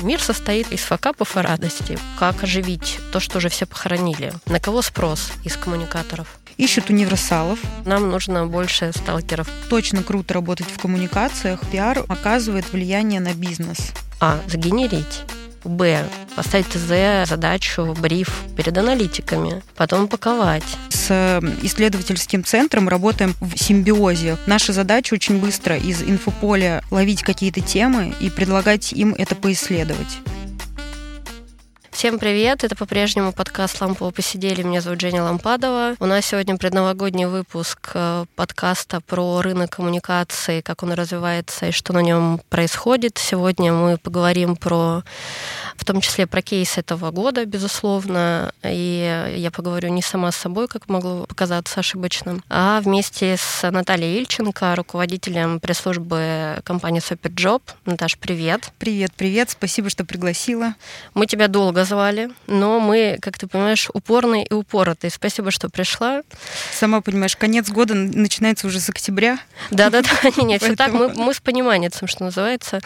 Мир состоит из факапов и радости. Как оживить то, что уже все похоронили? На кого спрос из коммуникаторов? Ищут универсалов. Нам нужно больше сталкеров. Точно круто работать в коммуникациях. Пиар оказывает влияние на бизнес. А. Сгенерить. Б. Поставить ТЗ, задачу, бриф перед аналитиками. Потом упаковать. С э, исследовательским центром работаем в симбиозе. Наша задача очень быстро из инфополя ловить какие-то темы и предлагать им это поисследовать. Всем привет! Это по-прежнему подкаст «Лампово посидели». Меня зовут Женя Лампадова. У нас сегодня предновогодний выпуск э, подкаста про рынок коммуникации, как он развивается и что на нем происходит. Сегодня мы поговорим про в том числе про кейс этого года, безусловно. И я поговорю не сама с собой, как могло показаться ошибочным, а вместе с Натальей Ильченко, руководителем пресс-службы компании Superjob. Наташ, привет. Привет, привет. Спасибо, что пригласила. Мы тебя долго звали, но мы, как ты понимаешь, упорные и упоротые. Спасибо, что пришла. Сама понимаешь, конец года начинается уже с октября. Да-да-да, не, все так. Мы, мы с пониманием, что называется.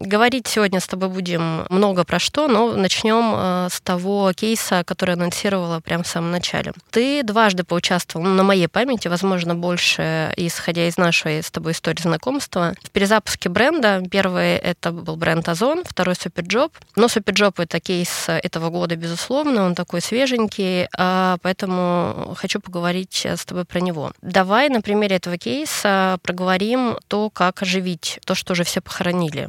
Говорить сегодня с тобой будем много про что, но начнем э, с того кейса, который анонсировала прямо в самом начале. Ты дважды поучаствовал, ну, на моей памяти, возможно, больше, исходя из нашей с тобой истории знакомства, в перезапуске бренда. Первый это был бренд Озон, второй Superjob. Но Superjob это кейс этого года, безусловно, он такой свеженький, а, поэтому хочу поговорить с тобой про него. Давай на примере этого кейса проговорим то, как оживить то, что уже все похоронили.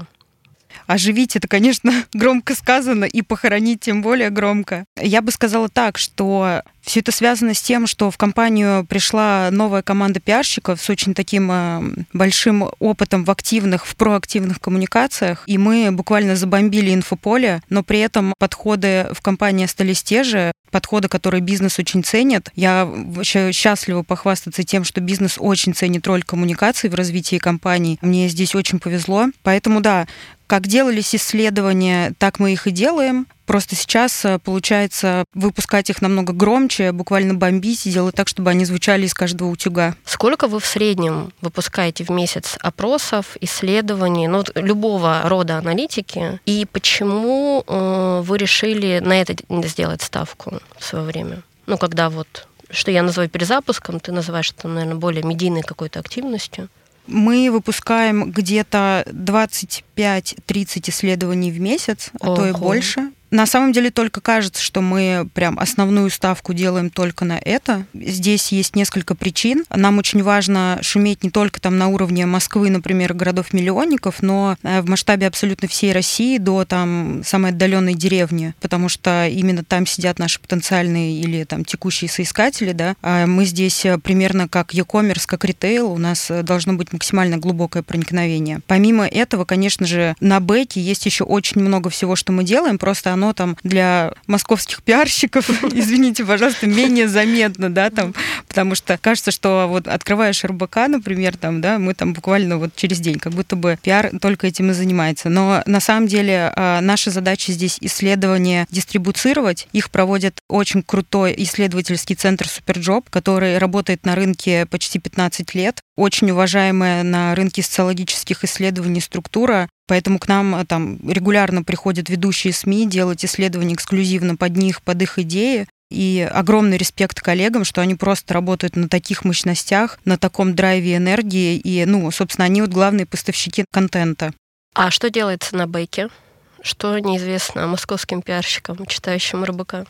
Оживить это, конечно, громко сказано, и похоронить тем более громко. Я бы сказала так, что все это связано с тем, что в компанию пришла новая команда пиарщиков с очень таким э, большим опытом в активных, в проактивных коммуникациях, и мы буквально забомбили инфополе, но при этом подходы в компании остались те же, подходы, которые бизнес очень ценит. Я вообще счастлива похвастаться тем, что бизнес очень ценит роль коммуникации в развитии компании. Мне здесь очень повезло. Поэтому да, как делались исследования, так мы их и делаем. Просто сейчас э, получается выпускать их намного громче, буквально бомбить и делать так, чтобы они звучали из каждого утюга. Сколько вы в среднем выпускаете в месяц опросов, исследований, ну, любого рода аналитики? И почему э, вы решили на это сделать ставку в свое время? Ну, когда вот что я называю перезапуском, ты называешь это, наверное, более медийной какой-то активностью. Мы выпускаем где-то 25-30 исследований в месяц, а Ого. то и больше. На самом деле только кажется, что мы прям основную ставку делаем только на это. Здесь есть несколько причин. Нам очень важно шуметь не только там на уровне Москвы, например, городов-миллионников, но э, в масштабе абсолютно всей России до там самой отдаленной деревни, потому что именно там сидят наши потенциальные или там текущие соискатели, да. А мы здесь э, примерно как e-commerce, как ритейл, у нас э, должно быть максимально глубокое проникновение. Помимо этого, конечно же, на бэке есть еще очень много всего, что мы делаем, просто оно там для московских пиарщиков, извините, пожалуйста, менее заметно, да, там, потому что кажется, что вот открываешь РБК, например, там, да, мы там буквально вот через день, как будто бы пиар только этим и занимается. Но на самом деле а, наша задача здесь исследования дистрибуцировать. Их проводит очень крутой исследовательский центр Superjob, который работает на рынке почти 15 лет. Очень уважаемая на рынке социологических исследований структура, Поэтому к нам э, там регулярно приходят ведущие СМИ делать исследования эксклюзивно под них, под их идеи. И огромный респект коллегам, что они просто работают на таких мощностях, на таком драйве энергии. И, ну, собственно, они вот главные поставщики контента. А что делается на бейке? Что неизвестно московским пиарщикам, читающим РБК?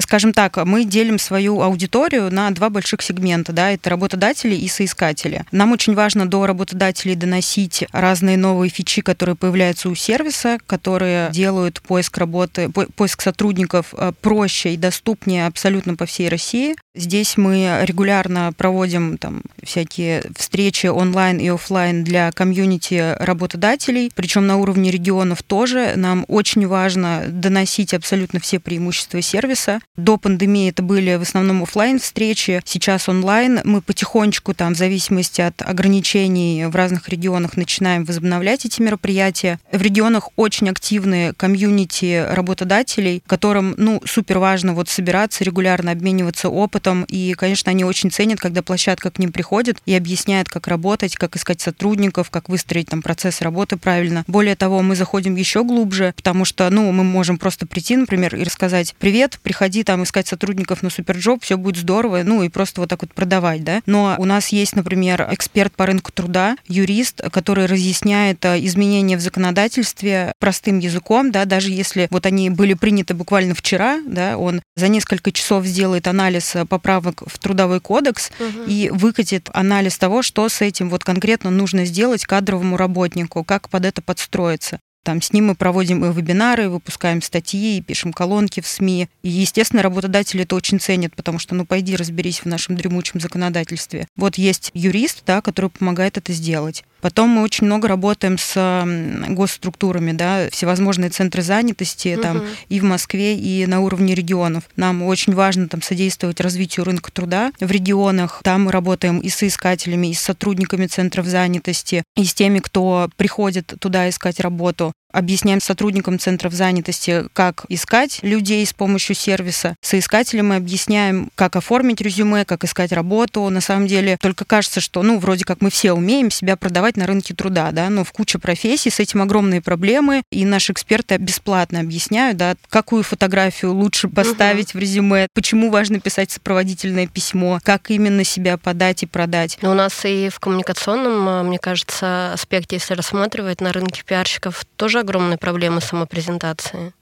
Скажем так, мы делим свою аудиторию на два больших сегмента, да, это работодатели и соискатели. Нам очень важно до работодателей доносить разные новые фичи, которые появляются у сервиса, которые делают поиск работы, поиск сотрудников э, проще и доступнее абсолютно по всей России. Здесь мы регулярно проводим там всякие встречи онлайн и офлайн для комьюнити работодателей, причем на уровне регионов тоже. Нам очень важно доносить абсолютно все преимущества сервиса, До пандемии это были в основном офлайн встречи, сейчас онлайн. Мы потихонечку, там, в зависимости от ограничений в разных регионах, начинаем возобновлять эти мероприятия. В регионах очень активные комьюнити работодателей, которым, ну, супер важно вот собираться, регулярно обмениваться опытом. И, конечно, они очень ценят, когда площадка к ним приходит и объясняет, как работать, как искать сотрудников, как выстроить там процесс работы правильно. Более того, мы заходим еще глубже, потому что, ну, мы можем просто прийти, например, и рассказать, привет, приходи там искать сотрудников на Superjob, все будет здорово, ну и просто вот так вот продавать, да. Но у нас есть, например, эксперт по рынку труда, юрист, который разъясняет э, изменения в законодательстве простым языком, да, даже если вот они были приняты буквально вчера, да, он за несколько часов сделает анализ э, поправок в трудовой кодекс угу. и выкатит анализ того, что с этим вот конкретно нужно сделать кадровому работнику, как под это подстроиться. Там с ним мы проводим и вебинары, выпускаем статьи, пишем колонки в СМИ. И, естественно, работодатели это очень ценят, потому что, ну, пойди разберись в нашем дремучем законодательстве. Вот есть юрист, да, который помогает это сделать. Потом мы очень много работаем с госструктурами, да, всевозможные центры занятости угу. там и в Москве, и на уровне регионов. Нам очень важно там содействовать развитию рынка труда в регионах. Там мы работаем и с искателями, и с сотрудниками центров занятости, и с теми, кто приходит туда искать работу объясняем сотрудникам центров занятости, как искать людей с помощью сервиса. Соискателям мы объясняем, как оформить резюме, как искать работу. На самом деле только кажется, что, ну, вроде как мы все умеем себя продавать на рынке труда, да, но в куче профессий с этим огромные проблемы, и наши эксперты бесплатно объясняют, да, какую фотографию лучше поставить угу. в резюме, почему важно писать сопроводительное письмо, как именно себя подать и продать. Но у нас и в коммуникационном, мне кажется, аспекте, если рассматривать на рынке пиарщиков, тоже тоже огромные проблемы самопрезентации.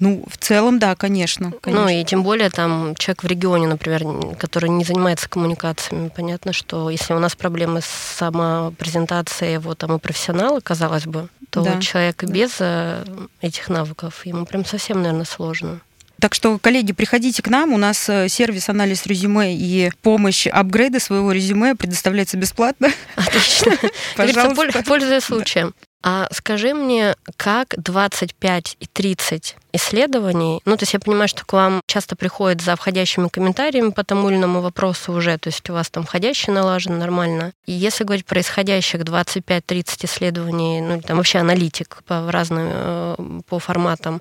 Ну, в целом, да, конечно, конечно. Ну, и тем более там человек в регионе, например, который не занимается коммуникациями. Понятно, что если у нас проблемы с самопрезентацией его там и профессионалы, казалось бы, то да. человек без э, этих навыков, ему прям совсем, наверное, сложно. Так что, коллеги, приходите к нам. У нас э, сервис анализ резюме и помощь апгрейда своего резюме предоставляется бесплатно. Отлично. Пожалуйста. Пользуясь случаем. А скажи мне, как 25 и 30 исследований, ну, то есть я понимаю, что к вам часто приходят за входящими комментариями по тому или иному вопросу уже, то есть у вас там входящий налажен нормально. И если говорить про исходящих 25-30 исследований, ну, там вообще аналитик по разным, э, по форматам,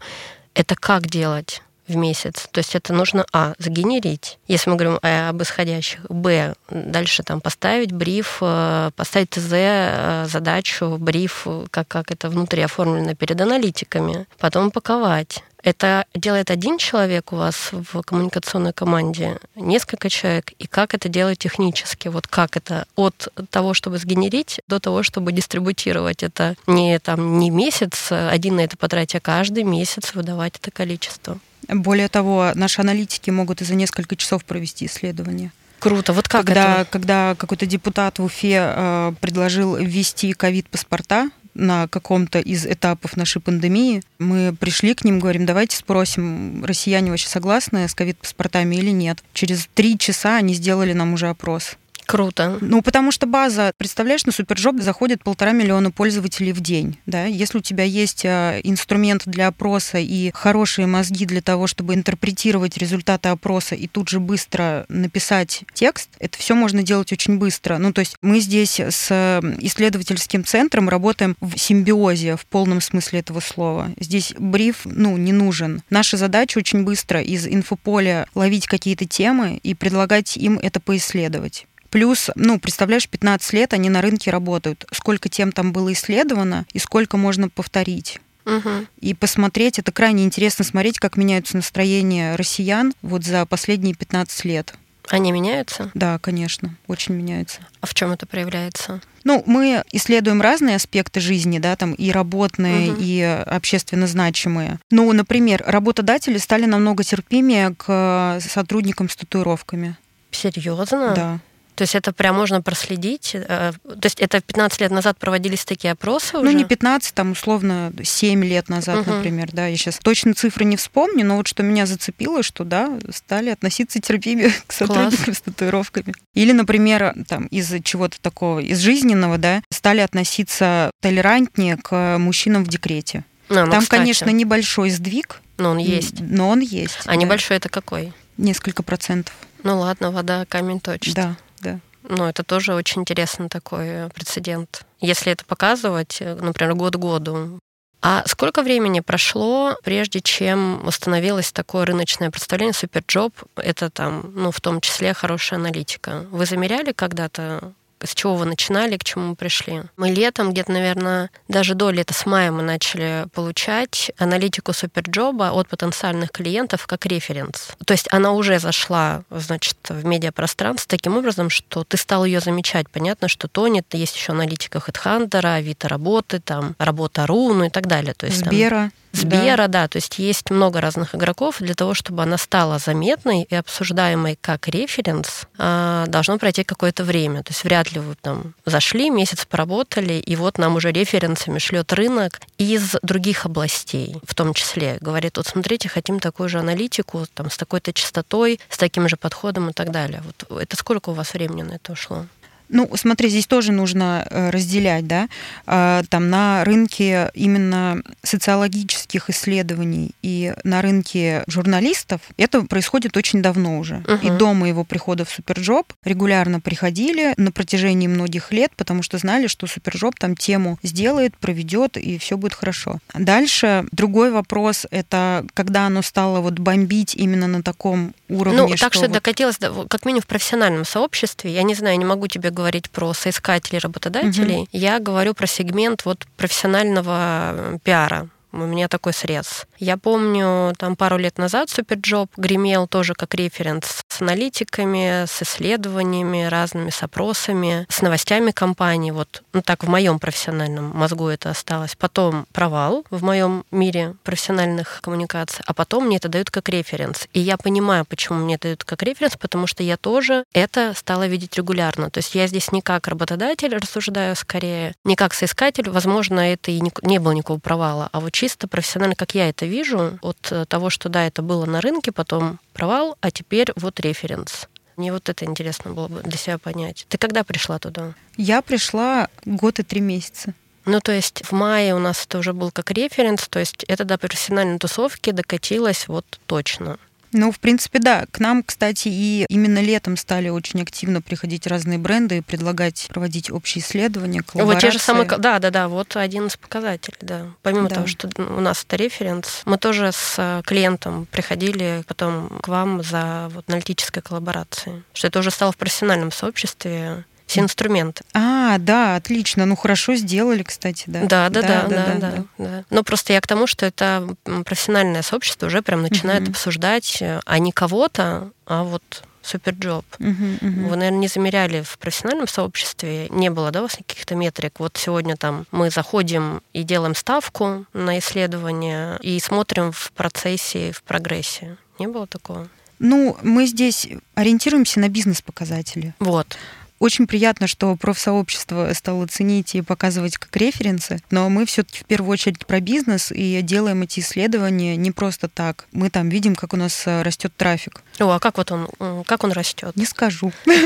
это как делать? В месяц. То есть это нужно, а, загенерить, если мы говорим об исходящих, б, дальше там поставить бриф, э, поставить ТЗ, э, задачу, бриф, как, как это внутри оформлено перед аналитиками, потом упаковать. Это делает один человек у вас в коммуникационной команде, несколько человек, и как это делать технически? Вот как это от того, чтобы сгенерить, до того, чтобы дистрибутировать это не там не месяц один на это потратить, а каждый месяц выдавать это количество. Более того, наши аналитики могут и за несколько часов провести исследование. Круто. Вот как когда, это? Когда какой-то депутат в Уфе э, предложил ввести ковид-паспорта на каком-то из этапов нашей пандемии, мы пришли к ним, говорим, давайте спросим, россияне вообще согласны с ковид-паспортами или нет. Через три часа они сделали нам уже опрос. Круто. Ну, потому что база, представляешь, на Супержоп заходит полтора миллиона пользователей в день. Да? Если у тебя есть а, инструмент для опроса и хорошие мозги для того, чтобы интерпретировать результаты опроса и тут же быстро написать текст, это все можно делать очень быстро. Ну, то есть мы здесь с исследовательским центром работаем в симбиозе, в полном смысле этого слова. Здесь бриф, ну, не нужен. Наша задача очень быстро из инфополя ловить какие-то темы и предлагать им это поисследовать. Плюс, ну, представляешь, 15 лет они на рынке работают. Сколько тем там было исследовано и сколько можно повторить. Угу. И посмотреть, это крайне интересно смотреть, как меняются настроения россиян вот за последние 15 лет. Они меняются? Да, конечно, очень меняются. А в чем это проявляется? Ну, мы исследуем разные аспекты жизни, да, там и работные, угу. и общественно значимые. Ну, например, работодатели стали намного терпимее к сотрудникам с татуировками. Серьезно? Да. То есть это прям можно проследить? Э, то есть это 15 лет назад проводились такие опросы ну, уже? Ну, не 15, там, условно, 7 лет назад, угу. например, да. Я сейчас точно цифры не вспомню, но вот что меня зацепило, что, да, стали относиться терпимее к сотрудникам Класс. с татуировками. Или, например, там, из чего-то такого, из жизненного, да, стали относиться толерантнее к мужчинам в декрете. А, ну, Там, кстати. конечно, небольшой сдвиг, Но он есть. Но он есть. А да. небольшой это какой? Несколько процентов. Ну ладно, вода камень точит. Да, да. Ну, это тоже очень интересный такой прецедент. Если это показывать, например, год году, а сколько времени прошло, прежде чем установилось такое рыночное представление Superjob? Это там, ну, в том числе хорошая аналитика. Вы замеряли когда-то с чего вы начинали, к чему мы пришли. Мы летом, где-то, наверное, даже до лета, с мая мы начали получать аналитику Superjob а от потенциальных клиентов как референс. То есть она уже зашла, значит, в медиапространство таким образом, что ты стал ее замечать. Понятно, что тонет, есть еще аналитика HeadHunter, Авито работы, там, работа Ру, ну и так далее. То есть, Сбера. Там, Сбера, да. да, то есть есть много разных игроков. Для того, чтобы она стала заметной и обсуждаемой как референс, а, должно пройти какое-то время. То есть вряд ли вы там зашли, месяц поработали, и вот нам уже референсами шлет рынок из других областей, в том числе. Говорит, вот смотрите, хотим такую же аналитику, там, с такой-то частотой, с таким же подходом и так далее. Вот это сколько у вас времени на это ушло? Ну, смотри, здесь тоже нужно э, разделять, да, а, там на рынке именно социологических исследований и на рынке журналистов это происходит очень давно уже. Uh-huh. И до моего прихода в Superjob регулярно приходили на протяжении многих лет, потому что знали, что Superjob там тему сделает, проведет и все будет хорошо. Дальше другой вопрос это когда оно стало вот бомбить именно на таком уровне. Ну, так что, что вот... докатилось, как минимум в профессиональном сообществе. Я не знаю, не могу тебе говорить про соискателей, работодателей. Угу. Я говорю про сегмент вот профессионального э, пиара у меня такой срез. Я помню, там пару лет назад Superjob гремел тоже как референс аналитиками, с исследованиями, разными с опросами, с новостями компании. Вот, ну так в моем профессиональном мозгу это осталось. Потом провал в моем мире профессиональных коммуникаций, а потом мне это дают как референс. И я понимаю, почему мне дают как референс, потому что я тоже это стала видеть регулярно. То есть я здесь не как работодатель рассуждаю скорее, не как соискатель. Возможно, это и не, не было никакого провала, а вот чисто профессионально, как я это вижу, от того, что да, это было на рынке, потом провал, а теперь вот референс. Мне вот это интересно было бы для себя понять. Ты когда пришла туда? Я пришла год и три месяца. Ну, то есть в мае у нас это уже был как референс, то есть это до профессиональной тусовки докатилось вот точно. Ну, в принципе, да. К нам, кстати, и именно летом стали очень активно приходить разные бренды и предлагать проводить общие исследования, коллаборации. Вот те же самые... Да, да, да, вот один из показателей, да. Помимо да. того, что у нас это референс, мы тоже с э, клиентом приходили потом к вам за вот аналитической коллаборацией. Что это уже стало в профессиональном сообществе все инструменты. А, да, отлично. Ну хорошо сделали, кстати, да. Да, да, да, да, да, да. да, да. Но просто я к тому, что это профессиональное сообщество уже прям начинает угу. обсуждать, э, а не кого-то, а вот суперджоп. Uh-huh, uh-huh. Вы, наверное, не замеряли в профессиональном сообществе, не было, да, у вас каких-то метрик? Вот сегодня там мы заходим и делаем ставку на исследование и смотрим в процессе, в прогрессе. Не было такого? Ну, мы здесь ориентируемся на бизнес-показатели. Вот. Очень приятно, что профсообщество стало ценить и показывать как референсы, но мы все-таки в первую очередь про бизнес и делаем эти исследования не просто так. Мы там видим, как у нас э, растет трафик. О, а как вот он, как он растет? Не скажу.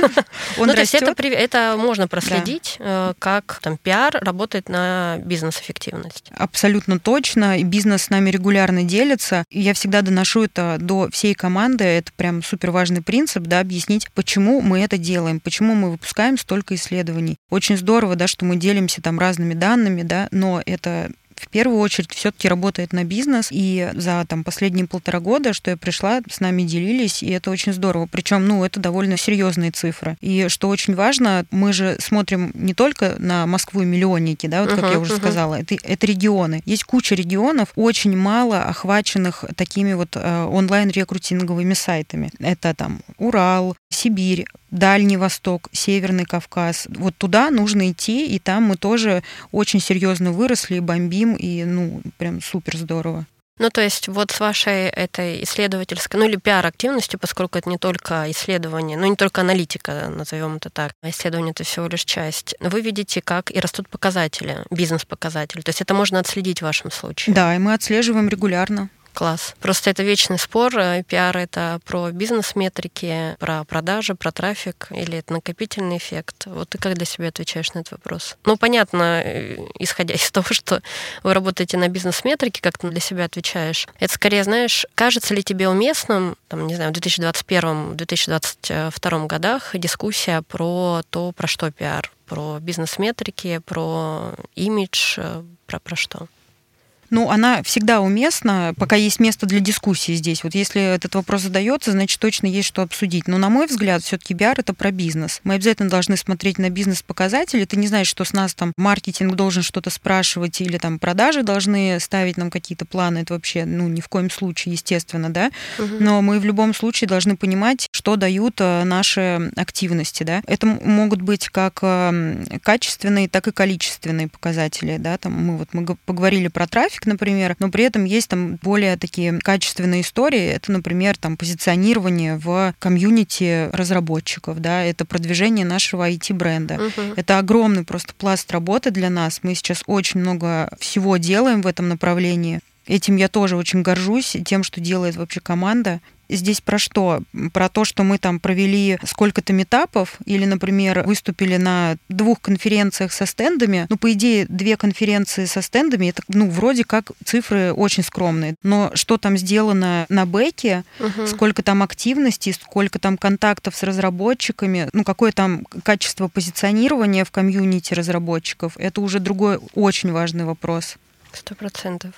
Ну, то есть это, можно проследить, э, как там пиар работает на бизнес-эффективность. Абсолютно точно. Бизнес с нами регулярно делится. Я всегда доношу это до всей команды. Это прям супер важный принцип, да, объяснить, почему мы это делаем, почему мы выпускаем столько исследований. Очень здорово, да, что мы делимся там разными данными, да, но это в первую очередь все-таки работает на бизнес. И за там последние полтора года, что я пришла, с нами делились, и это очень здорово. Причем, ну, это довольно серьезные цифры. И что очень важно, мы же смотрим не только на Москву и миллионники, да, вот как uh-huh, я уже uh-huh. сказала, это, это регионы. Есть куча регионов, очень мало охваченных такими вот э, онлайн-рекрутинговыми сайтами. Это там Урал, Сибирь, Дальний Восток, Северный Кавказ. Вот туда нужно идти, и там мы тоже очень серьезно выросли, бомбим, и ну прям супер здорово. Ну, то есть вот с вашей этой исследовательской, ну или пиар-активностью, поскольку это не только исследование, ну не только аналитика, назовем это так, а исследование это всего лишь часть, вы видите, как и растут показатели, бизнес-показатели. То есть это можно отследить в вашем случае. Да, и мы отслеживаем регулярно. Класс. Просто это вечный спор. Э, пиар — это про бизнес-метрики, про продажи, про трафик, или это накопительный эффект? Вот ты как для себя отвечаешь на этот вопрос? Ну, понятно, э, исходя из того, что вы работаете на бизнес-метрике, как ты для себя отвечаешь. Это скорее, знаешь, кажется ли тебе уместным, там, не знаю, в 2021-2022 годах дискуссия про то, про что пиар? Про бизнес-метрики, про имидж, э, про, про что? Ну, она всегда уместна, пока есть место для дискуссии здесь. Вот если этот вопрос задается, значит, точно есть что обсудить. Но, на мой взгляд, все-таки биар это про бизнес. Мы обязательно должны смотреть на бизнес-показатели. Ты не знаешь, что с нас там маркетинг должен что-то спрашивать или там продажи должны ставить нам какие-то планы. Это вообще, ну, ни в коем случае, естественно, да. Но мы в любом случае должны понимать, что дают э, наши активности, да. Это могут быть как эм, качественные, так и количественные показатели, да. Там мы вот мы поговорили про трафик, трафик, например, но при этом есть там более такие качественные истории. Это, например, там позиционирование в комьюнити разработчиков, да, это продвижение нашего IT-бренда. Угу. Это огромный просто пласт работы для нас. Мы сейчас очень много всего делаем в этом направлении. Этим я тоже очень горжусь, тем, что делает вообще команда здесь про что? Про то, что мы там провели сколько-то метапов или, например, выступили на двух конференциях со стендами. Ну, по идее, две конференции со стендами, это, ну, вроде как цифры очень скромные. Но что там сделано на бэке, угу. сколько там активности, сколько там контактов с разработчиками, ну, какое там качество позиционирования в комьюнити разработчиков, это уже другой очень важный вопрос. Сто процентов.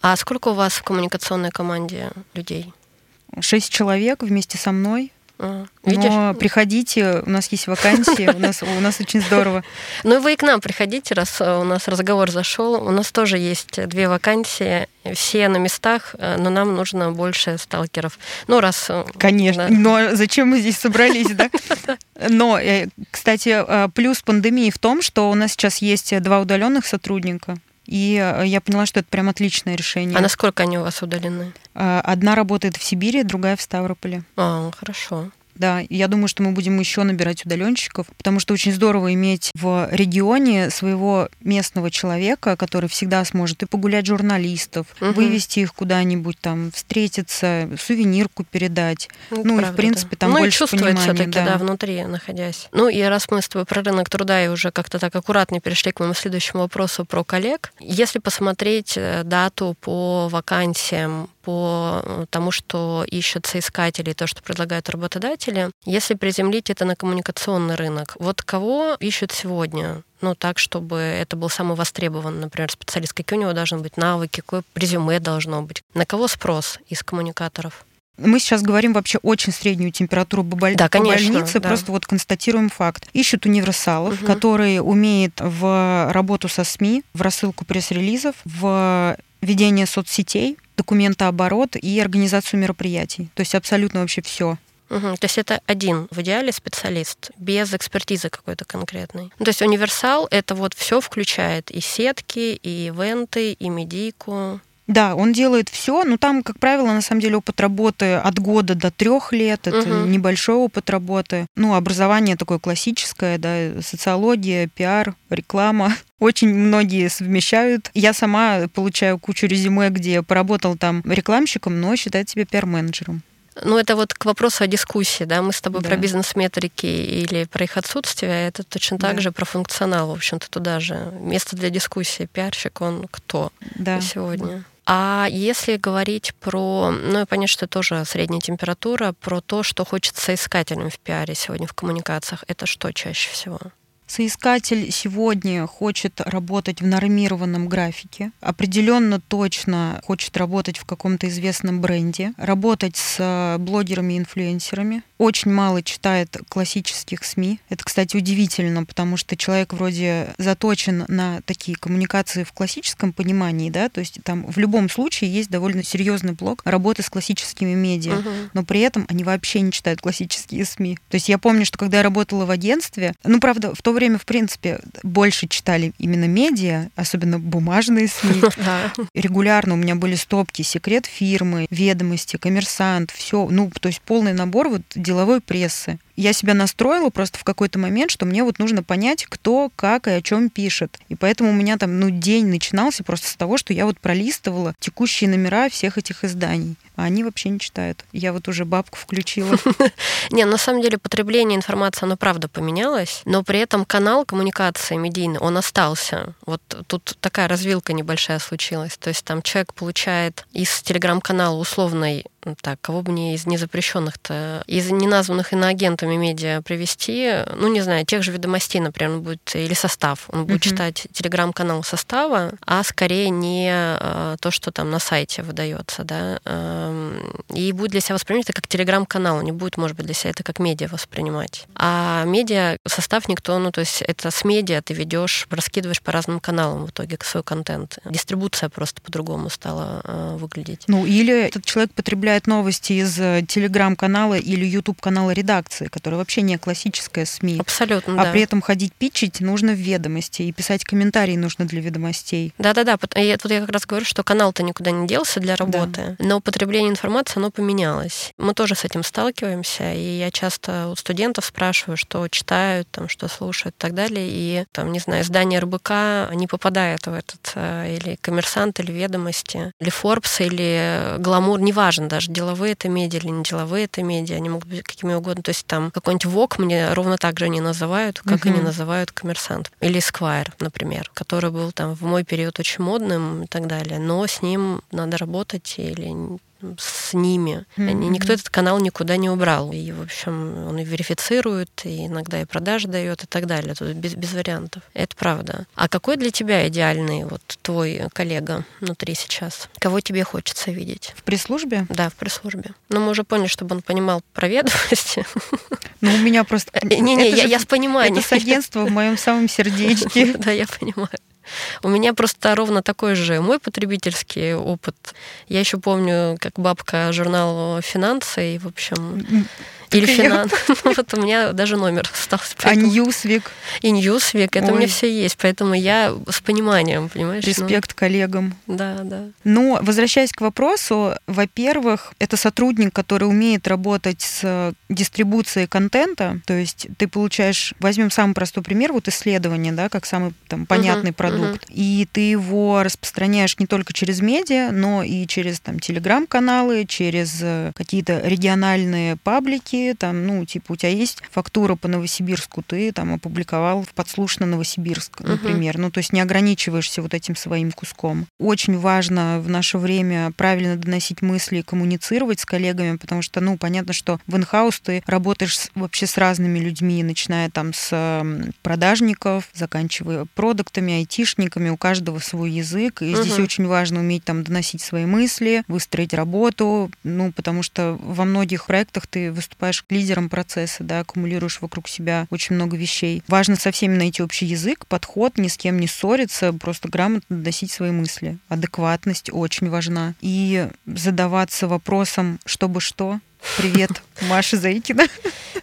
А сколько у вас в коммуникационной команде людей? Шесть человек вместе со мной. А, видишь? Но приходите, у нас есть вакансии, у нас, у нас очень здорово. Ну и вы и к нам приходите, раз у нас разговор зашел. У нас тоже есть две вакансии, все на местах, но нам нужно больше сталкеров. Ну, раз... Э, Конечно, да. но зачем мы здесь собрались, да? Но, э, кстати, э, плюс пандемии в том, что у нас сейчас есть два удаленных сотрудника. И э, я поняла, что это прям отличное решение. А насколько они у вас удалены? Э, одна работает в Сибири, другая в Ставрополе. А, хорошо. Да, я думаю, что мы будем еще набирать удаленщиков, потому что очень здорово иметь в регионе своего местного человека, который всегда сможет и погулять журналистов, угу. вывести их куда-нибудь там, встретиться, сувенирку передать. Ну, ну и в принципе там ну, больше и чувствовать все-таки, да. да, внутри находясь. Ну и раз мы с тобой про рынок труда и уже как-то так аккуратно перешли к моему следующему вопросу про коллег, если посмотреть э, дату по вакансиям по э, тому, что ищут соискатели, то, что предлагают работодатели. Если приземлить это на коммуникационный рынок, вот кого ищут сегодня? ну, так, чтобы это был самый востребованный, например, специалист. Какие у него должны быть навыки, какое резюме должно быть? На кого спрос из коммуникаторов? Мы сейчас говорим вообще очень среднюю температуру по, боль... да, конечно, по больнице, да. просто вот констатируем факт. Ищут универсалов, угу. которые умеют в работу со СМИ, в рассылку пресс-релизов, в ведение соцсетей, документооборот и организацию мероприятий. То есть абсолютно вообще все. Угу. То есть это один в идеале специалист, без экспертизы какой-то конкретной. То есть универсал это вот все включает и сетки, и ивенты, и медийку. Да, он делает все, но там, как правило, на самом деле опыт работы от года до трех лет, это угу. небольшой опыт работы. Ну, образование такое классическое, да, социология, пиар, реклама. Очень многие совмещают. Я сама получаю кучу резюме, где поработал там рекламщиком, но считает себя пиар-менеджером. Ну, это вот к вопросу о дискуссии, да, мы с тобой да. про бизнес-метрики или про их отсутствие, а это точно так да. же про функционал, в общем-то, туда же. Место для дискуссии, пиарщик, он кто да. сегодня? А если говорить про, ну, я понятно, что тоже средняя температура, про то, что хочется искателям в пиаре сегодня в коммуникациях, это что чаще всего? Соискатель сегодня хочет работать в нормированном графике, определенно точно хочет работать в каком-то известном бренде, работать с э, блогерами и инфлюенсерами. Очень мало читает классических СМИ. Это, кстати, удивительно, потому что человек вроде заточен на такие коммуникации в классическом понимании, да, то есть там в любом случае есть довольно серьезный блок работы с классическими медиа, угу. но при этом они вообще не читают классические СМИ. То есть я помню, что когда я работала в агентстве, ну, правда, в то время, в принципе, больше читали именно медиа, особенно бумажные СМИ. Регулярно у меня были стопки «Секрет фирмы», «Ведомости», «Коммерсант», все, ну, то есть полный набор вот деловой прессы. Я себя настроила просто в какой-то момент, что мне вот нужно понять, кто, как и о чем пишет. И поэтому у меня там, ну, день начинался просто с того, что я вот пролистывала текущие номера всех этих изданий а они вообще не читают. Я вот уже бабку включила. Не, на самом деле потребление информации, оно правда поменялось, но при этом канал коммуникации медийный, он остался. Вот тут такая развилка небольшая случилась. То есть там человек получает из телеграм-канала условной так, кого бы мне из незапрещенных-то, из неназванных иноагентами медиа привести, ну, не знаю, тех же ведомостей, например, он будет, или состав, он будет uh-huh. читать телеграм-канал состава, а скорее не а, то, что там на сайте выдается, да, и будет для себя воспринимать это как телеграм-канал, не будет, может быть, для себя это как медиа воспринимать. А медиа, состав никто, ну, то есть это с медиа ты ведешь, раскидываешь по разным каналам в итоге свой контент. Дистрибуция просто по-другому стала э, выглядеть. Ну, или этот человек потребляет новости из э, телеграм-канала или YouTube-канала редакции, который вообще не классическая СМИ. Абсолютно, А да. при этом ходить питчить нужно в ведомости, и писать комментарии нужно для ведомостей. Да-да-да, тут я как раз говорю, что канал-то никуда не делся для работы, да. но потребление информации, оно поменялось. Мы тоже с этим сталкиваемся, и я часто у студентов спрашиваю, что читают, там, что слушают и так далее, и там, не знаю, издание РБК не попадает в этот, э, или коммерсант, или ведомости, или Forbes, или Гламур, неважно даже, деловые это медиа или не деловые это медиа, они могут быть какими угодно. То есть там какой-нибудь ВОК мне ровно так же не называют, как uh-huh. они называют коммерсант. Или Esquire, например, который был там в мой период очень модным и так далее. Но с ним надо работать или с ними. Mm-hmm. Никто этот канал никуда не убрал. И, в общем, он и верифицирует, и иногда и продажи дает, и так далее. Тут без, без вариантов. Это правда. А какой для тебя идеальный вот твой коллега внутри сейчас? Кого тебе хочется видеть? В пресс-службе? Да, в пресс-службе. Но мы уже поняли, чтобы он понимал про ведомости. Ну, у меня просто... Не-не, я, я с пониманием. Это с агентства в моем самом сердечке. Да, я понимаю. У меня просто ровно такой же мой потребительский опыт. Я еще помню, как бабка журнал «Финансы», и, в общем, или финанс. Ну, вот у меня даже номер остался. А Newsweek? И Newsweek, это у меня все есть, поэтому я с пониманием, понимаешь? Ну. Респект коллегам. Да, да. Но, возвращаясь к вопросу, во-первых, это сотрудник, который умеет работать с дистрибуцией контента, то есть ты получаешь, возьмем самый простой пример, вот исследование, да, как самый там понятный продукт, и ты его распространяешь не только через медиа, но и через там телеграм-каналы, через э, какие-то региональные паблики, там, ну, типа, у тебя есть фактура по Новосибирску, ты там опубликовал в подслушно Новосибирск, например. Uh-huh. Ну, то есть не ограничиваешься вот этим своим куском. Очень важно в наше время правильно доносить мысли и коммуницировать с коллегами, потому что, ну, понятно, что в инхаус ты работаешь с, вообще с разными людьми, начиная там с продажников, заканчивая продуктами, айтишниками, у каждого свой язык, и uh-huh. здесь очень важно уметь там доносить свои мысли, выстроить работу, ну, потому что во многих проектах ты выступаешь выступаешь лидером процесса, да, аккумулируешь вокруг себя очень много вещей. Важно со всеми найти общий язык, подход, ни с кем не ссориться, просто грамотно доносить свои мысли. Адекватность очень важна. И задаваться вопросом, чтобы что, Привет, Маша Заикина.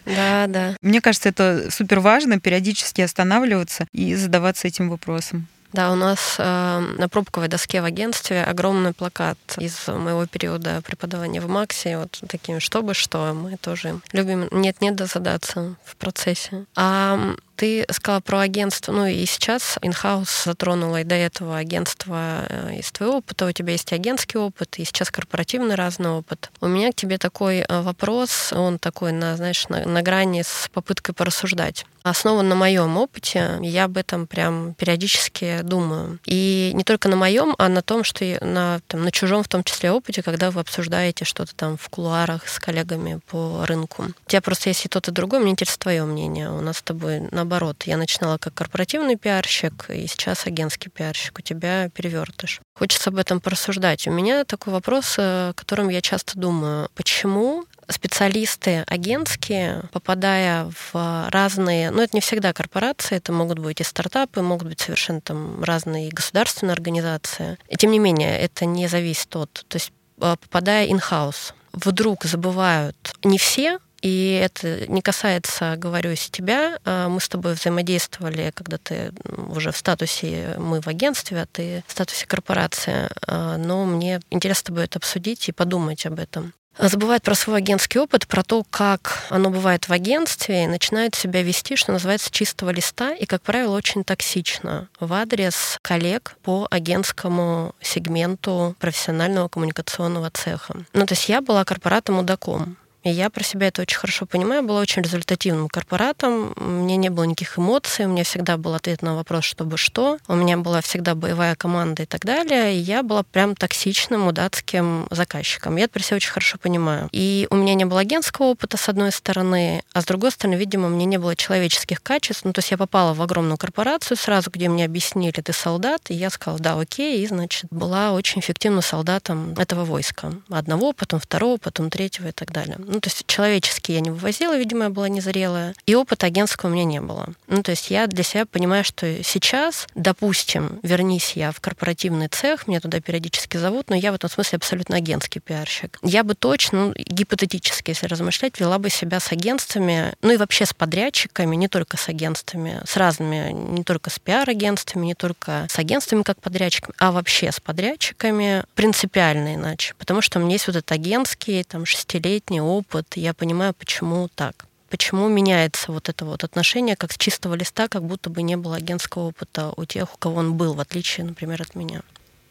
Да, да. Мне кажется, это супер важно периодически останавливаться и задаваться этим вопросом. Да, у нас э, на пробковой доске в агентстве огромный плакат из моего периода преподавания в Максе, вот таким «Чтобы что». Мы тоже любим «нет-нет» да задаться в процессе. А ты сказала про агентство, ну и сейчас инхаус затронула и до этого агентство э, из твоего опыта, у тебя есть агентский опыт, и сейчас корпоративный разный опыт. У меня к тебе такой э, вопрос, он такой, на, знаешь, на, на грани с попыткой порассуждать. Основан на моем опыте, я об этом прям периодически думаю. И не только на моем, а на том, что на, там, на чужом в том числе опыте, когда вы обсуждаете что-то там в кулуарах с коллегами по рынку. У тебя просто есть и тот, и другой, мне интересно твое мнение. У нас с тобой наоборот. Я начинала как корпоративный пиарщик, и сейчас агентский пиарщик. У тебя перевертыш. Хочется об этом порассуждать. У меня такой вопрос, о котором я часто думаю. Почему специалисты агентские, попадая в разные, ну это не всегда корпорации, это могут быть и стартапы, могут быть совершенно там разные государственные организации. И тем не менее, это не зависит от, то есть попадая in-house, вдруг забывают не все, и это не касается, говорю, тебя. Мы с тобой взаимодействовали, когда ты уже в статусе, мы в агентстве, а ты в статусе корпорации. Но мне интересно с тобой это обсудить и подумать об этом. забывает про свой агентский опыт, про то, как оно бывает в агентстве, и начинает себя вести, что называется, чистого листа, и, как правило, очень токсично в адрес коллег по агентскому сегменту профессионального коммуникационного цеха. Ну, то есть я была корпоратом-удаком. И я про себя это очень хорошо понимаю. Была очень результативным корпоратом. Меня не было никаких эмоций. У меня всегда был ответ на вопрос, чтобы что. У меня была всегда боевая команда и так далее. И я была прям токсичным, удатским заказчиком. Я это про себя очень хорошо понимаю. И у меня не было агентского опыта, с одной стороны, а с другой стороны, видимо, у меня не было человеческих качеств. Ну, то есть я попала в огромную корпорацию сразу, где мне объяснили, ты солдат, и я сказала, да, окей, и, значит, была очень эффективным солдатом этого войска. Одного, потом второго, потом третьего и так далее. Ну, то есть человеческий я не вывозила, видимо, я была незрелая. И опыта агентского у меня не было. Ну, то есть я для себя понимаю, что сейчас, допустим, вернись я в корпоративный цех, меня туда периодически зовут, но я в этом смысле абсолютно агентский пиарщик. Я бы точно, ну, гипотетически, если размышлять, вела бы себя с агентствами, ну и вообще с подрядчиками, не только с агентствами, с разными, не только с пиар-агентствами, не только с агентствами как подрядчиками, а вообще с подрядчиками принципиально иначе. Потому что у меня есть вот этот агентский, там, шестилетний опыт, опыт, я понимаю, почему так. Почему меняется вот это вот отношение, как с чистого листа, как будто бы не было агентского опыта у тех, у кого он был, в отличие, например, от меня.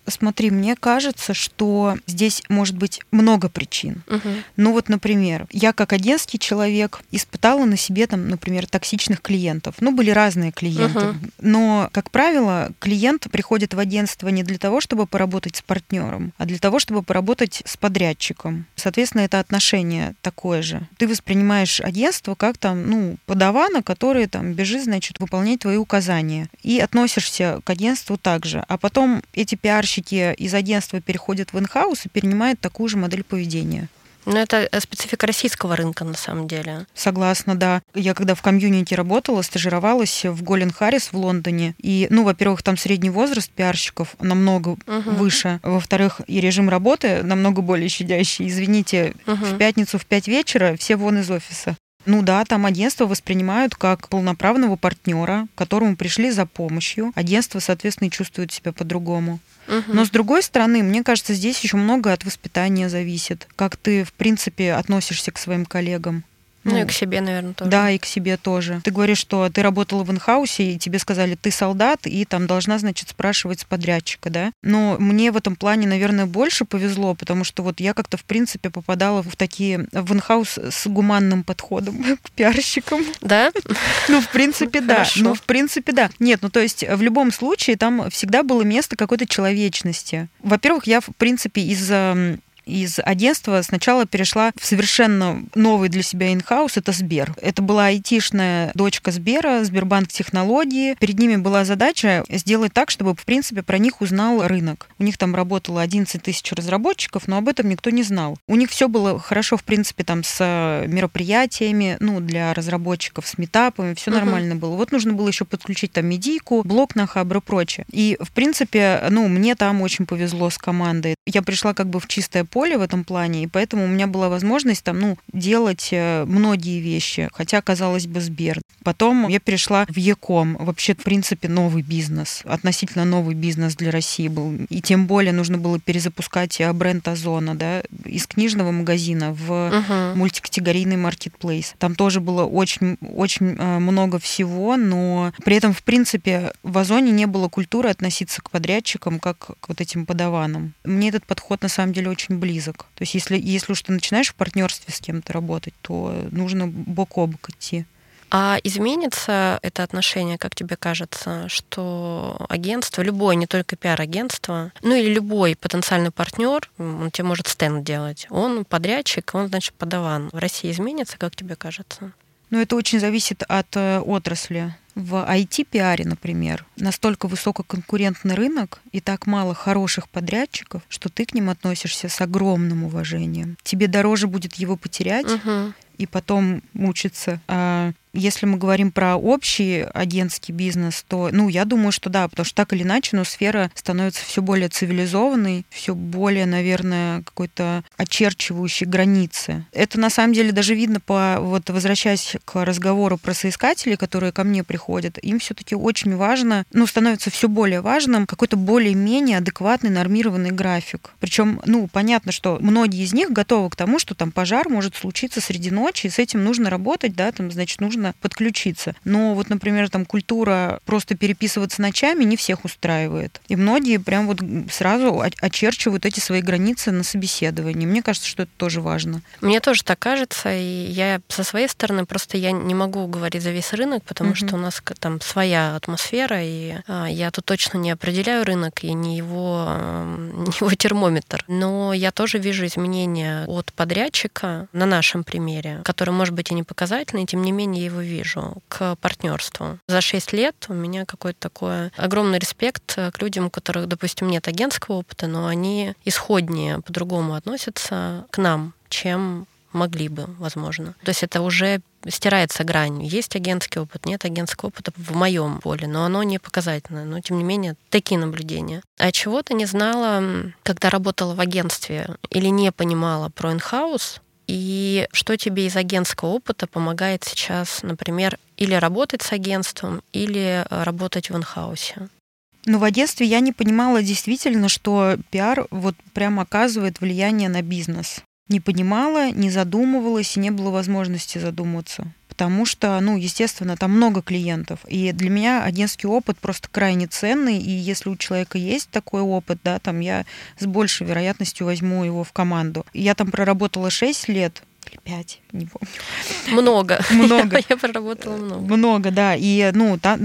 Смотри, мне кажется, что здесь может быть много причин. Угу. Ну вот, например, я как агентский человек испытала на себе там, например, токсичных клиентов. Ну, были разные клиенты. Угу. Но, как правило, клиент приходит в агентство не для того, чтобы поработать с партнером, а для того, чтобы поработать с подрядчиком. Соответственно, это отношение такое же. Ты воспринимаешь агентство как там, ну, подавана, который там бежит, значит, выполнять твои указания. И относишься к агентству также. А потом эти пиарщики заказчики из агентства переходят в инхаус и перенимают такую же модель поведения. Ну, это э, специфика российского рынка, на самом деле. Согласна, да. Я когда в комьюнити работала, стажировалась в Голен Харрис в Лондоне. И, ну, во-первых, там средний возраст пиарщиков намного угу. выше. Во-вторых, и режим работы намного более щадящий. Извините, угу. в пятницу в 5 вечера все вон из офиса. Ну да, там агентство воспринимают как полноправного партнера, к которому пришли за помощью. Агентство, соответственно, чувствует себя по-другому. Угу. Но с другой стороны, мне кажется, здесь еще много от воспитания зависит. Как ты, в принципе, относишься к своим коллегам. Ну, ну и к себе, наверное, тоже. Да, и к себе тоже. Ты говоришь, что ты работала в инхаусе, и тебе сказали, ты солдат, и там должна, значит, спрашивать с подрядчика, да? Но мне в этом плане, наверное, больше повезло, потому что вот я как-то, в принципе, попадала в такие, в инхаус с гуманным подходом к пиарщикам. Да? Ну, в принципе, да. Ну, в принципе, да. Нет, ну, то есть в любом случае там всегда было место какой-то человечности. Во-первых, я, в принципе, из из агентства сначала перешла в совершенно новый для себя инхаус, это Сбер. Это была айтишная дочка Сбера, Сбербанк технологии. Перед ними была задача сделать так, чтобы, в принципе, про них узнал рынок. У них там работало 11 тысяч разработчиков, но об этом никто не знал. У них все было хорошо, в принципе, там с мероприятиями, ну, для разработчиков, с метапами, все uh-huh. нормально было. Вот нужно было еще подключить там медийку, блок на Хабр и прочее. И, в принципе, ну, мне там очень повезло с командой. Я пришла как бы в чистое поле в этом плане, и поэтому у меня была возможность там, ну, делать э, многие вещи, хотя, казалось бы, Сбер. Потом я перешла в Яком, вообще, в принципе, новый бизнес, относительно новый бизнес для России был, и тем более нужно было перезапускать э, бренд Озона, да, из книжного магазина в uh-huh. мультикатегорийный маркетплейс. Там тоже было очень, очень э, много всего, но при этом, в принципе, в Озоне не было культуры относиться к подрядчикам как к вот этим подаванам. Мне этот подход на самом деле очень близок. То есть если, если уж ты начинаешь в партнерстве с кем-то работать, то нужно бок о бок идти. А изменится это отношение, как тебе кажется, что агентство, любое, не только пиар-агентство, ну или любой потенциальный партнер, он тебе может стенд делать, он подрядчик, он, значит, подаван. В России изменится, как тебе кажется? Ну, это очень зависит от э, отрасли. В IT-пиаре, например, настолько высококонкурентный рынок и так мало хороших подрядчиков, что ты к ним относишься с огромным уважением. Тебе дороже будет его потерять, угу. И потом мучиться. А Если мы говорим про общий агентский бизнес, то, ну, я думаю, что да, потому что так или иначе, ну, сфера становится все более цивилизованной, все более, наверное, какой-то очерчивающей границы. Это на самом деле даже видно по, вот возвращаясь к разговору про соискателей, которые ко мне приходят, им все-таки очень важно, ну, становится все более важным какой-то более-менее адекватный нормированный график. Причем, ну, понятно, что многие из них готовы к тому, что там пожар может случиться среди ночи, и с этим нужно работать, да, там, значит, нужно подключиться. Но вот, например, там культура просто переписываться ночами не всех устраивает. И многие прям вот сразу очерчивают эти свои границы на собеседовании. Мне кажется, что это тоже важно. Мне тоже так кажется, и я со своей стороны просто я не могу говорить за весь рынок, потому mm-hmm. что у нас там своя атмосфера, и а, я тут точно не определяю рынок и не его, не его термометр. Но я тоже вижу изменения от подрядчика на нашем примере, который может быть и не показательный, тем не менее я его вижу, к партнерству. За 6 лет у меня какой-то такой огромный респект к людям, у которых, допустим, нет агентского опыта, но они исходнее по-другому относятся к нам, чем могли бы, возможно. То есть это уже стирается грань. Есть агентский опыт, нет агентского опыта в моем поле, но оно не показательное. Но, тем не менее, такие наблюдения. А чего ты не знала, когда работала в агентстве или не понимала про инхаус, и что тебе из агентского опыта помогает сейчас, например, или работать с агентством, или работать в инхаусе? Ну, в агентстве я не понимала действительно, что пиар вот прям оказывает влияние на бизнес не понимала, не задумывалась и не было возможности задуматься. Потому что, ну, естественно, там много клиентов. И для меня агентский опыт просто крайне ценный. И если у человека есть такой опыт, да, там я с большей вероятностью возьму его в команду. Я там проработала 6 лет, пять, не помню. Много. Много. Я, я проработала много. Много, да. И, ну, та,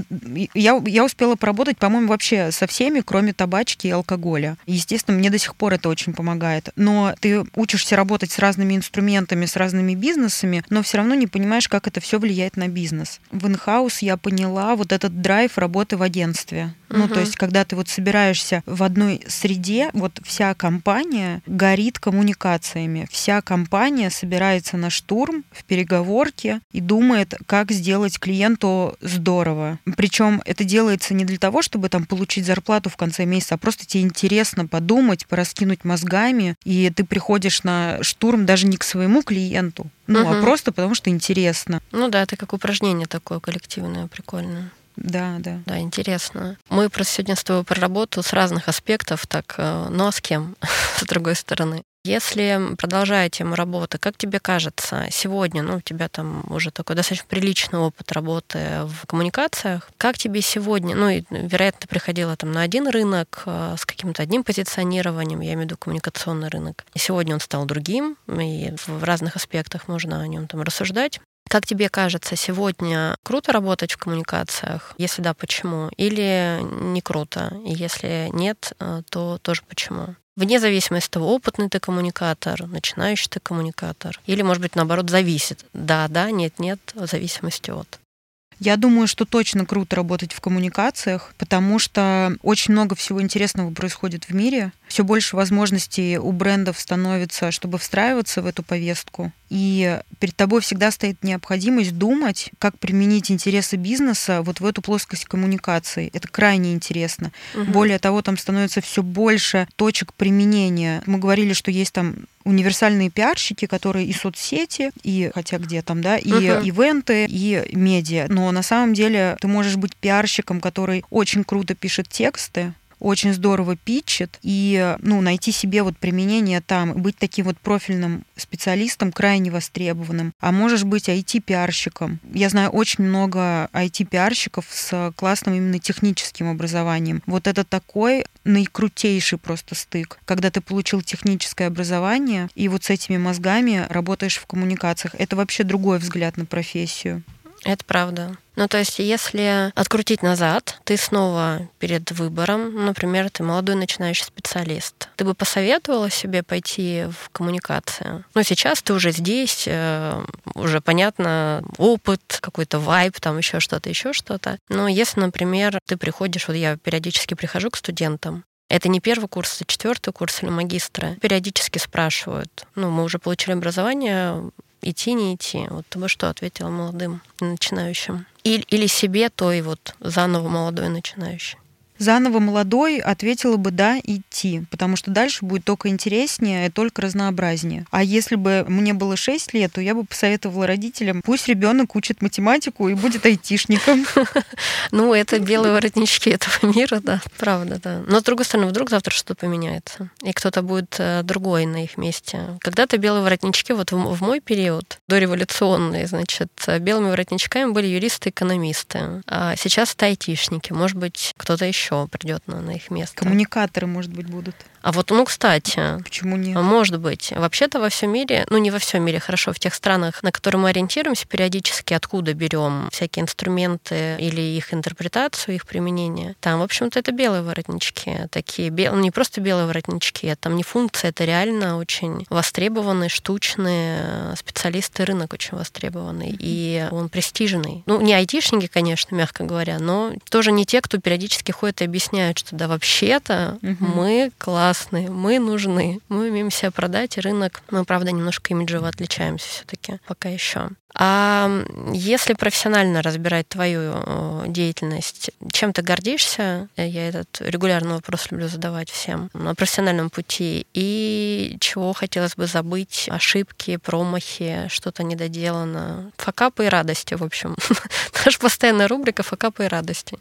я, я успела поработать, по-моему, вообще со всеми, кроме табачки и алкоголя. Естественно, мне до сих пор это очень помогает. Но ты учишься работать с разными инструментами, с разными бизнесами, но все равно не понимаешь, как это все влияет на бизнес. В инхаус я поняла вот этот драйв работы в агентстве. Ну, то есть, когда ты вот собираешься в одной среде, вот вся компания горит коммуникациями, вся компания собирается на штурм в переговорке и думает, как сделать клиенту здорово. Причем это делается не для того, чтобы там получить зарплату в конце месяца, а просто тебе интересно подумать, пораскинуть мозгами, и ты приходишь на штурм даже не к своему клиенту, ну, угу. а просто потому что интересно. Ну да, это как упражнение такое коллективное, прикольное. Да, да. Да, интересно. Мы просто сегодня с тобой про работу с разных аспектов, так, ну а с кем, с другой стороны? Если продолжая тему работы, как тебе кажется, сегодня, ну, у тебя там уже такой достаточно приличный опыт работы в коммуникациях, как тебе сегодня, ну, и, вероятно, ты приходила там на один рынок э, с каким-то одним позиционированием, я имею в виду коммуникационный рынок, и сегодня он стал другим, и в разных аспектах можно о нем там рассуждать. Как тебе кажется, сегодня круто работать в коммуникациях? Если да, почему? Или не круто? И если нет, э, то тоже почему? Вне зависимости от того, опытный ты коммуникатор, начинающий ты коммуникатор. Или, может быть, наоборот, зависит. Да, да, нет, нет, в зависимости от. Я думаю, что точно круто работать в коммуникациях, потому что очень много всего интересного происходит в мире. Все больше возможностей у брендов становится, чтобы встраиваться в эту повестку. И перед тобой всегда стоит необходимость думать, как применить интересы бизнеса вот в эту плоскость коммуникации. Это крайне интересно. Угу. Более того, там становится все больше точек применения. Мы говорили, что есть там универсальные пиарщики, которые и соцсети, и хотя где там, да, и uh-huh. ивенты, и медиа. Но на самом деле ты можешь быть пиарщиком, который очень круто пишет тексты, очень здорово питчит, и ну, найти себе вот применение там, быть таким вот профильным специалистом крайне востребованным. А можешь быть IT-пиарщиком. Я знаю очень много IT-пиарщиков с классным именно техническим образованием. Вот это такой наикрутейший просто стык, когда ты получил техническое образование и вот с этими мозгами работаешь в коммуникациях. Это вообще другой взгляд на профессию. Это правда. Ну, то есть, если открутить назад, ты снова перед выбором, например, ты молодой начинающий специалист, ты бы посоветовала себе пойти в коммуникацию? Ну, сейчас ты уже здесь, э, уже понятно, опыт, какой-то вайб, там еще что-то, еще что-то. Но если, например, ты приходишь, вот я периодически прихожу к студентам, это не первый курс, это четвертый курс или магистра. Периодически спрашивают. Ну, мы уже получили образование, идти, не идти. Вот бы что ответила молодым начинающим? Или, или себе той вот заново молодой начинающей? Заново молодой ответила бы да, идти, потому что дальше будет только интереснее и только разнообразнее. А если бы мне было 6 лет, то я бы посоветовала родителям, пусть ребенок учит математику и будет айтишником. Ну, это белые воротнички этого мира, да, правда, да. Но с другой стороны, вдруг завтра что-то поменяется, и кто-то будет э, другой на их месте. Когда-то белые воротнички, вот в мой период, дореволюционный, значит, белыми воротничками были юристы-экономисты, а сейчас это айтишники, может быть, кто-то еще еще придет на, на их место. Коммуникаторы, может быть, будут. А вот, ну, кстати. Почему нет? Может быть. Вообще-то во всем мире, ну, не во всем мире, хорошо, в тех странах, на которые мы ориентируемся периодически, откуда берем всякие инструменты или их интерпретацию, их применение, там, в общем-то, это белые воротнички. Такие, бел... ну, не просто белые воротнички, там не функция, это реально очень востребованные, штучные специалисты, рынок очень востребованный, и он престижный. Ну, не айтишники, конечно, мягко говоря, но тоже не те, кто периодически ходит и объясняют, что да, вообще-то угу. мы класс классные, мы нужны, мы умеем себя продать, и рынок, мы, правда, немножко имиджево отличаемся все-таки пока еще. А если профессионально разбирать твою э, деятельность, чем ты гордишься? Я этот регулярный вопрос люблю задавать всем на профессиональном пути. И чего хотелось бы забыть? Ошибки, промахи, что-то недоделано. Факапы и радости, в общем. Наша постоянная рубрика «Факапы и радости».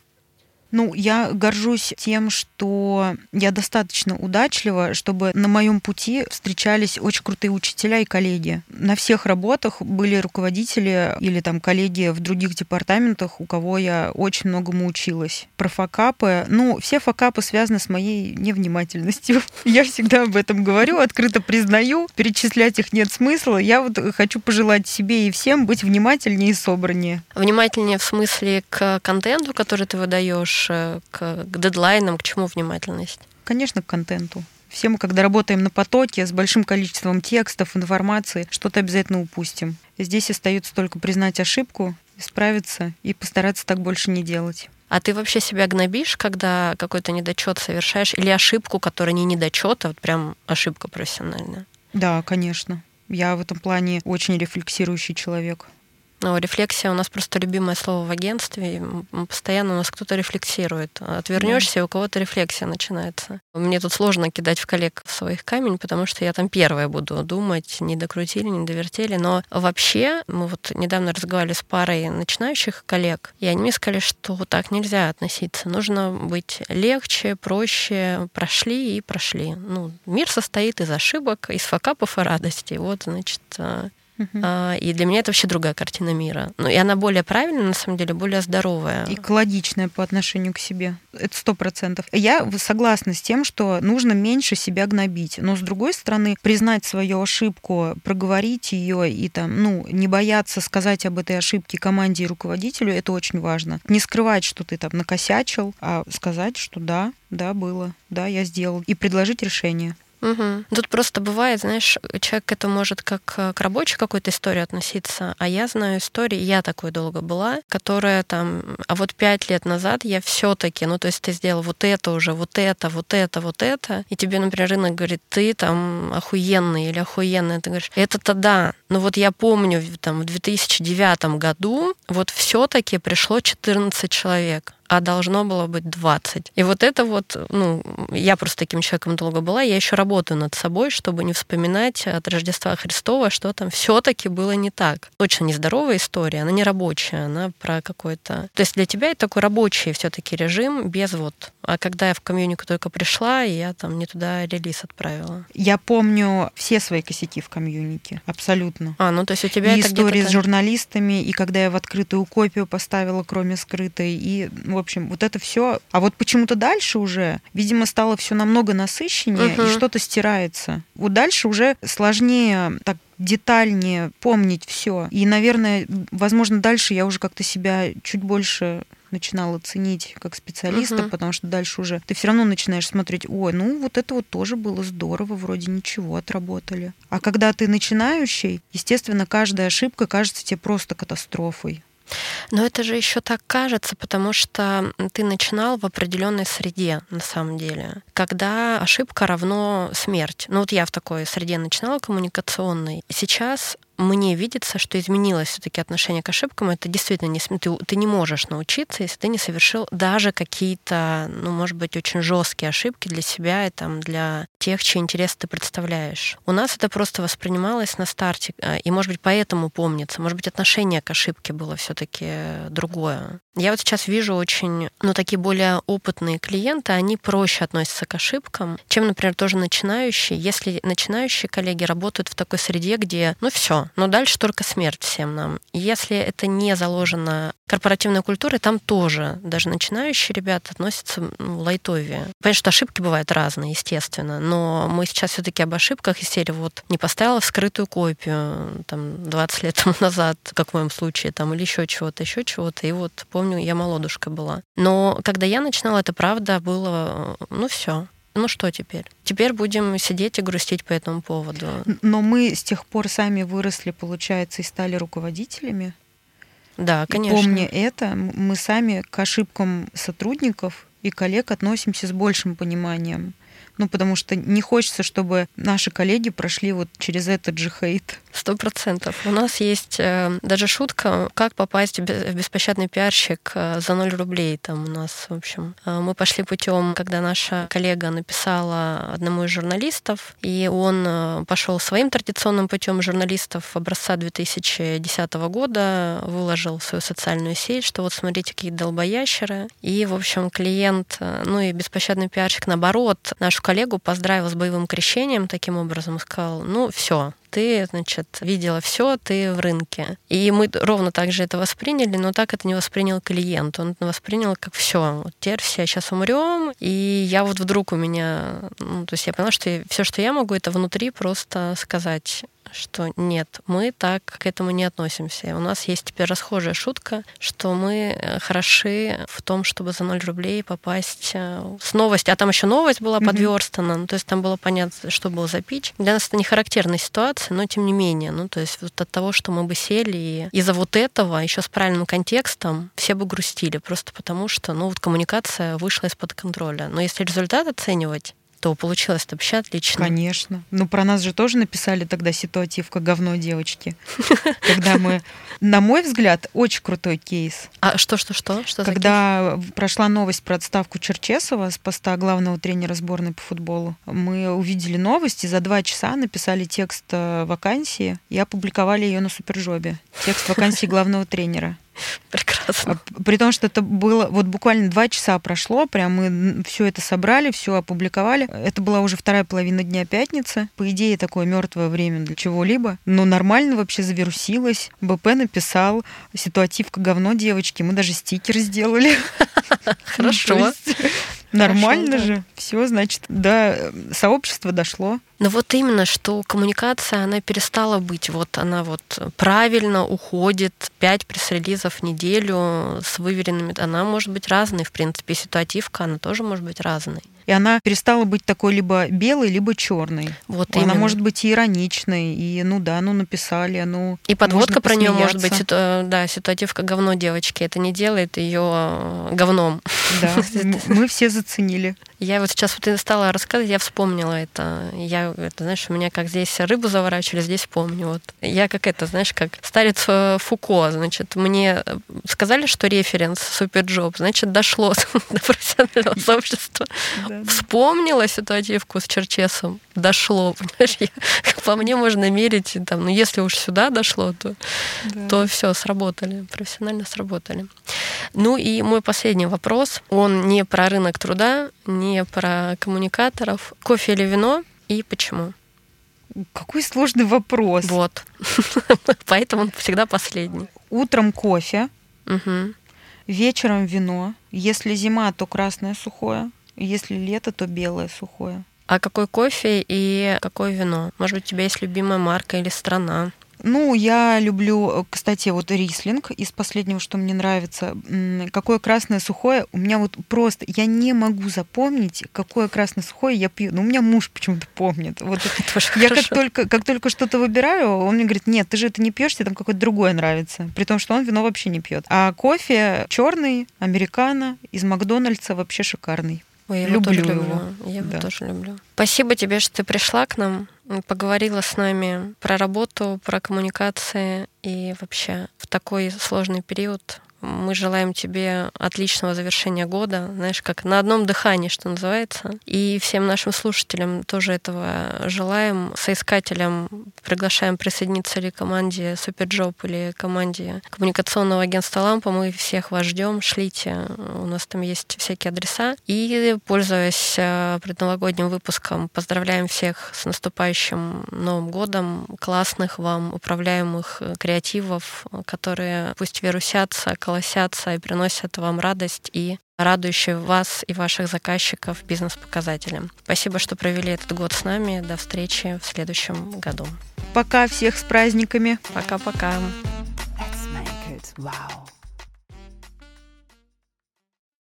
Ну, я горжусь тем, что я достаточно удачлива, чтобы на моем пути встречались очень крутые учителя и коллеги. На всех работах были руководители или там коллеги в других департаментах, у кого я очень многому училась. Про факапы. Ну, все факапы связаны с моей невнимательностью. Я всегда об этом говорю, открыто признаю. Перечислять их нет смысла. Я вот хочу пожелать себе и всем быть внимательнее и собраннее. Внимательнее в смысле к контенту, который ты выдаешь, к, к дедлайнам, к чему внимательность? Конечно, к контенту. Все мы, когда работаем на потоке с большим количеством текстов, информации, что-то обязательно упустим. Здесь остается только признать ошибку, исправиться и постараться так больше не делать. А ты вообще себя гнобишь, когда какой-то недочет совершаешь, или ошибку, которая не недочет, а вот прям ошибка профессиональная? Да, конечно. Я в этом плане очень рефлексирующий человек. Ну, рефлексия у нас просто любимое слово в агентстве. Постоянно у нас кто-то рефлексирует. Отвернешься, и у кого-то рефлексия начинается. Мне тут сложно кидать в коллег своих камень, потому что я там первая буду думать, не докрутили, не довертели. Но вообще, мы вот недавно разговаривали с парой начинающих коллег, и они мне сказали, что так нельзя относиться. Нужно быть легче, проще. Прошли и прошли. Ну, мир состоит из ошибок, из факапов и радости. Вот, значит, а, Uh-huh. И для меня это вообще другая картина мира. Ну, и она более правильная, на самом деле, более здоровая. Экологичная по отношению к себе. Это сто процентов. Я согласна с тем, что нужно меньше себя гнобить. Но, с другой стороны, признать свою ошибку, проговорить ее и там, ну, не бояться сказать об этой ошибке команде и руководителю, это очень важно. Не скрывать, что ты там накосячил, а сказать, что да, да, было, да, я сделал. И предложить решение. Угу. Тут просто бывает, знаешь, человек к этому может как к рабочей какой-то истории относиться, а я знаю истории, я такой долго была, которая там, а вот пять лет назад я все-таки, ну то есть ты сделал вот это уже, вот это, вот это, вот это, и тебе, например, рынок говорит, ты там охуенный или охуенный, ты говоришь, это-то да, но вот я помню, там в 2009 году вот все-таки пришло 14 человек а должно было быть 20. И вот это вот, ну, я просто таким человеком долго была, я еще работаю над собой, чтобы не вспоминать от Рождества Христова, что там все-таки было не так. Точно нездоровая история, она не рабочая, она про какой-то... То есть для тебя это такой рабочий все-таки режим без вот... А когда я в комьюнику только пришла, я там не туда релиз отправила. Я помню все свои косяки в комьюнике, абсолютно. А, ну то есть у тебя и истории с журналистами, и когда я в открытую копию поставила, кроме скрытой, и в общем, вот это все. А вот почему-то дальше уже, видимо, стало все намного насыщеннее, угу. и что-то стирается. Вот дальше уже сложнее так детальнее помнить все. И, наверное, возможно, дальше я уже как-то себя чуть больше начинала ценить как специалиста, угу. потому что дальше уже ты все равно начинаешь смотреть, ой, ну вот это вот тоже было здорово, вроде ничего отработали. А когда ты начинающий, естественно, каждая ошибка кажется тебе просто катастрофой. Но это же еще так кажется, потому что ты начинал в определенной среде, на самом деле, когда ошибка равно смерть. Ну вот я в такой среде начинала коммуникационной. Сейчас мне видится, что изменилось все-таки отношение к ошибкам. Это действительно не ты, ты не можешь научиться, если ты не совершил даже какие-то, ну, может быть, очень жесткие ошибки для себя и там для тех, чьи интересы ты представляешь. У нас это просто воспринималось на старте, э, и, может быть, поэтому помнится. Может быть, отношение к ошибке было все-таки другое. Я вот сейчас вижу очень, ну, такие более опытные клиенты, они проще относятся к ошибкам, чем, например, тоже начинающие. Если начинающие коллеги работают в такой среде, где, ну, все, но дальше только смерть всем нам. Если это не заложено корпоративной культурой, там тоже даже начинающие ребята относятся ну, лайтовее. Понятно, что ошибки бывают разные, естественно, но мы сейчас все-таки об ошибках из серии вот не поставила скрытую копию там 20 лет назад, как в моем случае, там, или еще чего-то, еще чего-то. И вот помню, я молодушка была. Но когда я начинала, это правда было, ну все, ну что теперь? Теперь будем сидеть и грустить по этому поводу. Но мы с тех пор сами выросли, получается, и стали руководителями. Да, конечно. И помня это, мы сами к ошибкам сотрудников и коллег относимся с большим пониманием. Ну, потому что не хочется, чтобы наши коллеги прошли вот через этот же хейт. Сто процентов. У нас есть э, даже шутка, как попасть в беспощадный пиарщик э, за 0 рублей. Там у нас, в общем, э, мы пошли путем, когда наша коллега написала одному из журналистов, и он пошел своим традиционным путем журналистов образца 2010 года, выложил в свою социальную сеть, что вот смотрите, какие долбоящеры. И, в общем, клиент, ну и беспощадный пиарщик, наоборот, нашу коллегу поздравил с боевым крещением таким образом и сказал, ну все, ты, значит, видела все, ты в рынке. И мы ровно так же это восприняли, но так это не воспринял клиент. Он это воспринял как все, вот теперь все сейчас умрем, и я вот вдруг у меня, ну, то есть я поняла, что все, что я могу, это внутри просто сказать, что нет, мы так к этому не относимся. И у нас есть теперь расхожая шутка, что мы э, хороши в том, чтобы за 0 рублей попасть э, с новостью. А там еще новость была подверстана, mm-hmm. ну, то есть там было понятно, что было за пич. Для нас это не характерная ситуация, но тем не менее, ну, то есть вот от того, что мы бы сели и из-за вот этого, еще с правильным контекстом, все бы грустили, просто потому что, ну, вот коммуникация вышла из-под контроля. Но если результат оценивать, то получилось вообще отлично. Конечно. Ну, про нас же тоже написали тогда ситуативка «Говно девочки». Когда мы, на мой взгляд, очень крутой кейс. А что-что-что? Что Когда прошла новость про отставку Черчесова с поста главного тренера сборной по футболу, мы увидели новости, за два часа написали текст э, вакансии и опубликовали ее на Супержобе. Текст вакансии главного тренера. Прекрасно. А, при том, что это было вот буквально два часа прошло, прям мы все это собрали, все опубликовали. Это была уже вторая половина дня пятницы. По идее, такое мертвое время для чего-либо. Но нормально вообще завирусилось. БП написал ситуативка говно девочки. Мы даже стикеры сделали. Хорошо. Нормально же. Все, значит, до сообщества дошло. Но вот именно, что коммуникация, она перестала быть. Вот она вот правильно уходит. Пять пресс-релизов в неделю с выверенными. Она может быть разной, в принципе. Ситуативка, она тоже может быть разной и она перестала быть такой либо белой, либо черной. Вот она именно. может быть и ироничной, и ну да, ну написали, ну и подводка про нее может быть, да, ситуативка говно девочки, это не делает ее э, говном. Да, мы все заценили. Я вот сейчас вот стала рассказывать, я вспомнила это. Я, это, знаешь, у меня как здесь рыбу заворачивали, здесь помню. Вот. Я как это, знаешь, как старец э, Фуко, значит, мне сказали, что референс Superjob, значит, дошло до профессионального сообщества. Вспомнила ситуативку с Черчесом, дошло, понимаешь, по мне можно мерить, там, ну, если уж сюда дошло, то, то все, сработали, профессионально сработали. Ну и мой последний вопрос, он не про рынок труда, не про коммуникаторов. Кофе или вино и почему? Какой сложный вопрос. Вот. Поэтому он всегда последний. Утром кофе, угу. вечером вино. Если зима, то красное сухое. Если лето, то белое сухое. А какой кофе и какое вино? Может быть, у тебя есть любимая марка или страна? Ну, я люблю, кстати, вот рислинг из последнего, что мне нравится. Какое красное сухое. У меня вот просто, я не могу запомнить, какое красное сухое я пью. Но у меня муж почему-то помнит. Вот я как только, как только что-то выбираю, он мне говорит, нет, ты же это не пьешь, тебе там какое-то другое нравится. При том, что он вино вообще не пьет. А кофе черный, американо, из Макдональдса вообще шикарный. Ой, я люблю его. Тоже люблю. Я его тоже люблю. Спасибо тебе, что ты пришла к нам, поговорила с нами про работу, про коммуникации и вообще в такой сложный период мы желаем тебе отличного завершения года, знаешь, как на одном дыхании, что называется. И всем нашим слушателям тоже этого желаем. Соискателям приглашаем присоединиться или команде Superjob или команде коммуникационного агентства Лампа. Мы всех вас ждем, шлите. У нас там есть всякие адреса. И, пользуясь э, предновогодним выпуском, поздравляем всех с наступающим Новым годом, классных вам управляемых э, креативов, которые пусть вирусятся, колосятся и приносят вам радость и радующие вас и ваших заказчиков бизнес-показатели. Спасибо, что провели этот год с нами. До встречи в следующем году. Пока всех с праздниками. Пока-пока. Wow.